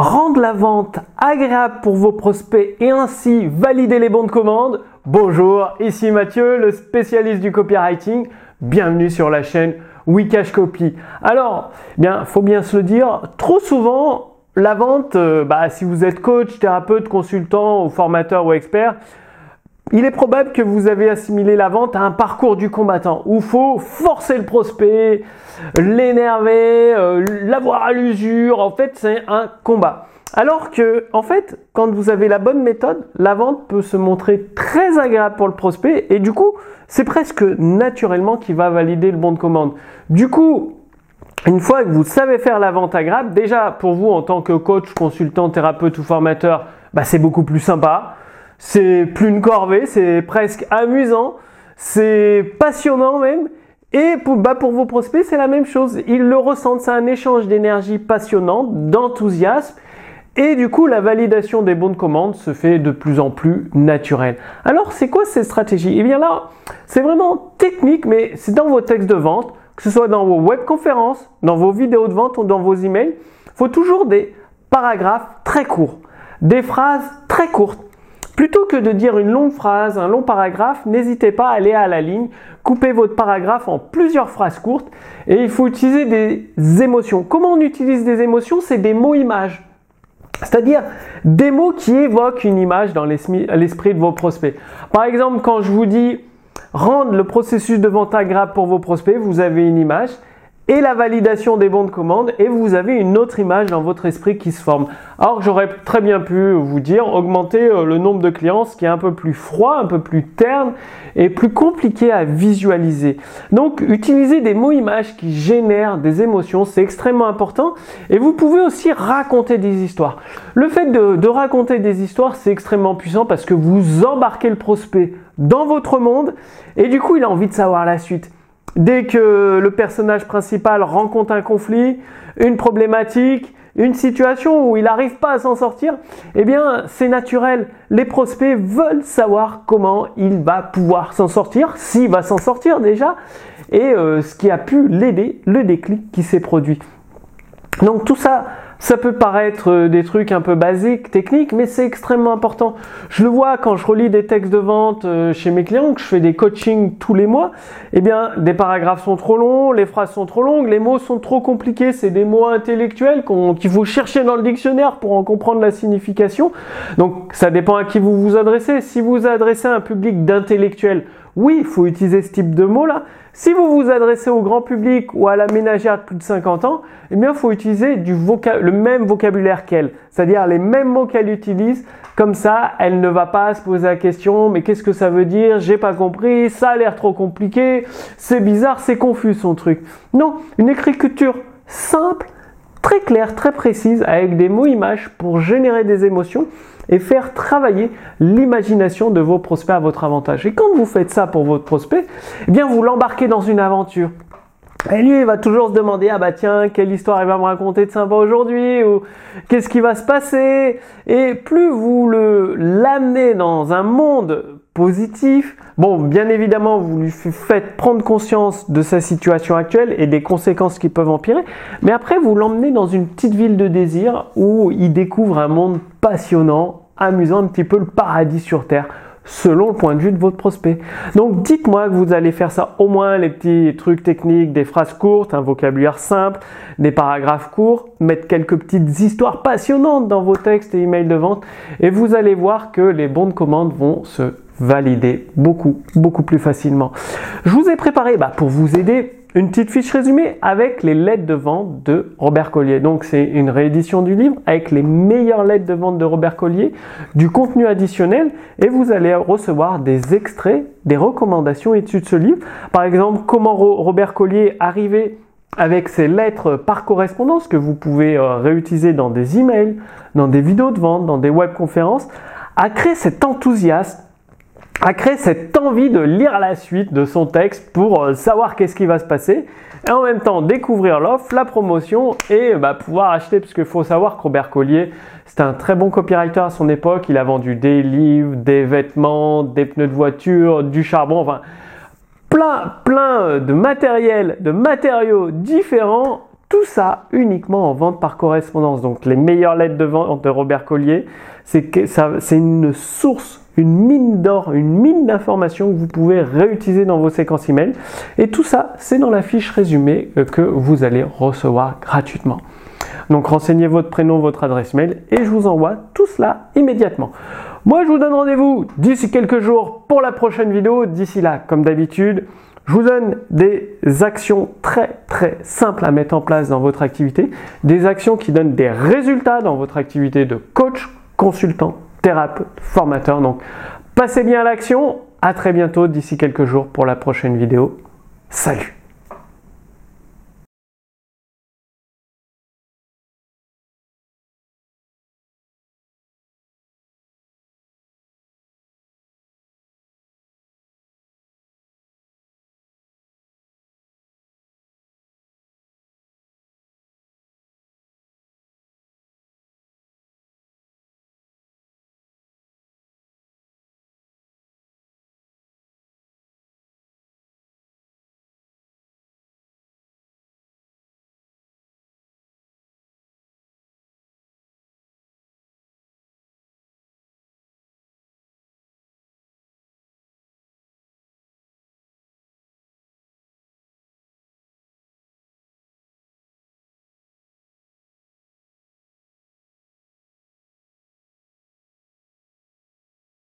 rendre la vente agréable pour vos prospects et ainsi valider les bons de commande. Bonjour, ici Mathieu, le spécialiste du copywriting. Bienvenue sur la chaîne Wikash Copy. Alors, bien, faut bien se le dire, trop souvent, la vente, euh, bah, si vous êtes coach, thérapeute, consultant ou formateur ou expert, il est probable que vous avez assimilé la vente à un parcours du combattant où il faut forcer le prospect, l'énerver, euh, l'avoir à l'usure. En fait, c'est un combat. Alors que, en fait, quand vous avez la bonne méthode, la vente peut se montrer très agréable pour le prospect et du coup, c'est presque naturellement qu'il va valider le bon de commande. Du coup, une fois que vous savez faire la vente agréable, déjà pour vous en tant que coach, consultant, thérapeute ou formateur, bah, c'est beaucoup plus sympa c'est plus une corvée, c'est presque amusant, c'est passionnant même. Et pour, bah pour vos prospects, c'est la même chose. Ils le ressentent, c'est un échange d'énergie passionnante, d'enthousiasme. Et du coup, la validation des bons de commande se fait de plus en plus naturelle. Alors, c'est quoi cette stratégie? Eh bien là, c'est vraiment technique, mais c'est dans vos textes de vente, que ce soit dans vos webconférences, dans vos vidéos de vente ou dans vos emails. Il faut toujours des paragraphes très courts, des phrases très courtes Plutôt que de dire une longue phrase, un long paragraphe, n'hésitez pas à aller à la ligne, coupez votre paragraphe en plusieurs phrases courtes et il faut utiliser des émotions. Comment on utilise des émotions? C'est des mots-images. C'est-à-dire des mots qui évoquent une image dans l'esprit de vos prospects. Par exemple, quand je vous dis rendre le processus de vente agréable pour vos prospects, vous avez une image et la validation des bons de commande et vous avez une autre image dans votre esprit qui se forme. Alors j'aurais très bien pu vous dire augmenter euh, le nombre de clients, ce qui est un peu plus froid, un peu plus terne et plus compliqué à visualiser. Donc utiliser des mots images qui génèrent des émotions, c'est extrêmement important et vous pouvez aussi raconter des histoires. Le fait de, de raconter des histoires, c'est extrêmement puissant parce que vous embarquez le prospect dans votre monde et du coup il a envie de savoir la suite. Dès que le personnage principal rencontre un conflit, une problématique, une situation où il n'arrive pas à s'en sortir, eh bien c'est naturel. Les prospects veulent savoir comment il va pouvoir s'en sortir, s'il va s'en sortir déjà, et euh, ce qui a pu l'aider, le déclic qui s'est produit. Donc tout ça, ça peut paraître euh, des trucs un peu basiques, techniques, mais c'est extrêmement important. Je le vois quand je relis des textes de vente euh, chez mes clients, que je fais des coachings tous les mois. Eh bien, des paragraphes sont trop longs, les phrases sont trop longues, les mots sont trop compliqués. C'est des mots intellectuels qu'il faut chercher dans le dictionnaire pour en comprendre la signification. Donc, ça dépend à qui vous vous adressez. Si vous vous adressez à un public d'intellectuels, oui, il faut utiliser ce type de mots-là. Si vous vous adressez au grand public ou à la ménagère de plus de 50 ans, eh bien, il faut utiliser le même vocabulaire qu'elle, c'est-à-dire les mêmes mots qu'elle utilise. Comme ça, elle ne va pas se poser la question, mais qu'est-ce que ça veut dire? J'ai pas compris, ça a l'air trop compliqué, c'est bizarre, c'est confus son truc. Non, une écriture simple, très claire, très précise, avec des mots-images pour générer des émotions et faire travailler l'imagination de vos prospects à votre avantage. Et quand vous faites ça pour votre prospect, eh bien vous l'embarquez dans une aventure. Et lui, il va toujours se demander, ah bah tiens, quelle histoire il va me raconter de sympa aujourd'hui, ou qu'est-ce qui va se passer? Et plus vous le l'amenez dans un monde positif, bon, bien évidemment, vous lui faites prendre conscience de sa situation actuelle et des conséquences qui peuvent empirer, mais après, vous l'emmenez dans une petite ville de désir où il découvre un monde passionnant, amusant, un petit peu le paradis sur Terre selon le point de vue de votre prospect. Donc dites-moi que vous allez faire ça au moins les petits trucs techniques, des phrases courtes, un vocabulaire simple, des paragraphes courts, mettre quelques petites histoires passionnantes dans vos textes et emails de vente et vous allez voir que les bons de commande vont se valider beaucoup, beaucoup plus facilement. Je vous ai préparé bah, pour vous aider une petite fiche résumée avec les lettres de vente de Robert Collier. Donc c'est une réédition du livre avec les meilleures lettres de vente de Robert Collier, du contenu additionnel et vous allez recevoir des extraits, des recommandations issues de ce livre. Par exemple, comment Robert Collier arrivait avec ses lettres par correspondance que vous pouvez euh, réutiliser dans des emails, dans des vidéos de vente, dans des webconférences, à créer cet enthousiasme a créé cette envie de lire la suite de son texte pour euh, savoir qu'est-ce qui va se passer et en même temps découvrir l'offre, la promotion et bah, pouvoir acheter parce qu'il faut savoir que Robert Collier c'était un très bon copywriter à son époque, il a vendu des livres, des vêtements, des pneus de voiture, du charbon, enfin plein plein de matériel, de matériaux différents Tout ça uniquement en vente par correspondance. Donc les meilleures lettres de vente de Robert Collier, c'est une source, une mine d'or, une mine d'informations que vous pouvez réutiliser dans vos séquences email. Et tout ça, c'est dans la fiche résumée euh, que vous allez recevoir gratuitement. Donc renseignez votre prénom, votre adresse mail et je vous envoie tout cela immédiatement. Moi, je vous donne rendez-vous d'ici quelques jours pour la prochaine vidéo. D'ici là, comme d'habitude, je vous donne des actions très très simples à mettre en place dans votre activité, des actions qui donnent des résultats dans votre activité de coach, consultant, thérapeute, formateur. Donc passez bien à l'action, à très bientôt d'ici quelques jours pour la prochaine vidéo. Salut